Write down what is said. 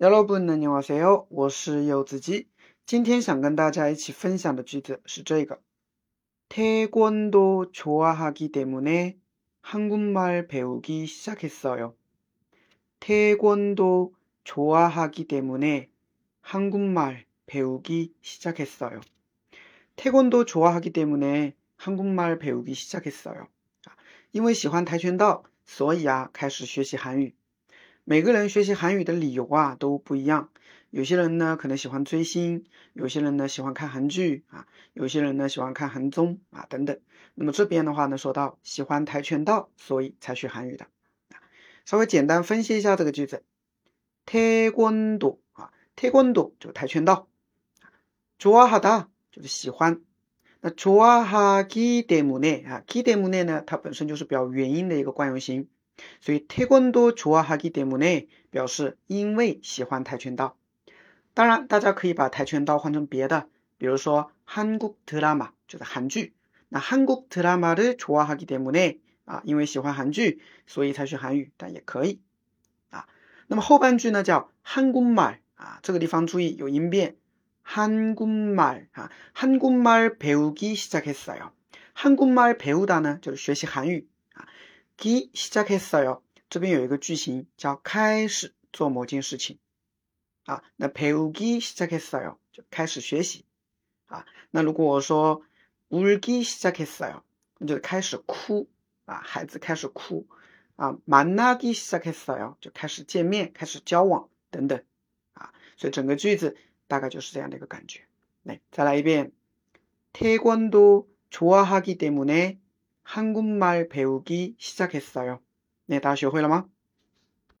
여러분 안녕하세요. 我是柚子鸡.今天想跟大家一起分享的句子是这个. 태권도 좋아하기 때문에 한국말 배우기 시작했어요. 태권도 좋아하기 때문에 한국말 배우기 시작했어요. 태권도 좋아하기 때문에 한국말 배우기 시작했어요. 因为喜欢跆拳道，所以啊，开始学习韩语。 每个人学习韩语的理由啊都不一样，有些人呢可能喜欢追星，有些人呢喜欢看韩剧啊，有些人呢喜欢看韩综啊等等。那么这边的话呢，说到喜欢跆拳道，所以才学韩语的。稍微简单分析一下这个句子，태권도啊，태권도就跆拳道，좋아하다就是喜欢。那좋아하기때문에啊，기때문에呢，它本身就是表原因的一个惯用型。 所以태권도좋아하기때문에表示因为喜欢跆拳道。当然，大家可以把跆拳道换成别的，比如说한국드라마就是韩剧。那한국드라마를좋아하기때문에啊，因为喜欢韩剧，所以才学韩语，但也可以啊。那么后半句呢叫한국말啊，这个地方注意有音变，한국말啊，한국말배우기시작했어 요。 한국말배우다呢就是学习韩语。 기시작했어 요， 这边有一个句型叫开始做某件事情啊。那배우기시작했어 요， 就开始学习啊。那如果我说울기시작했어 요， 那就开始哭啊，孩子开始哭啊。만나기시작했어 요， 就开始见面、开始交往等等啊。所以整个句子大概就是这样的一个感觉。来，再来一遍。태권도좋아하기때문에 한국말 배우기 시작했어요. 네, 다시 오해라마.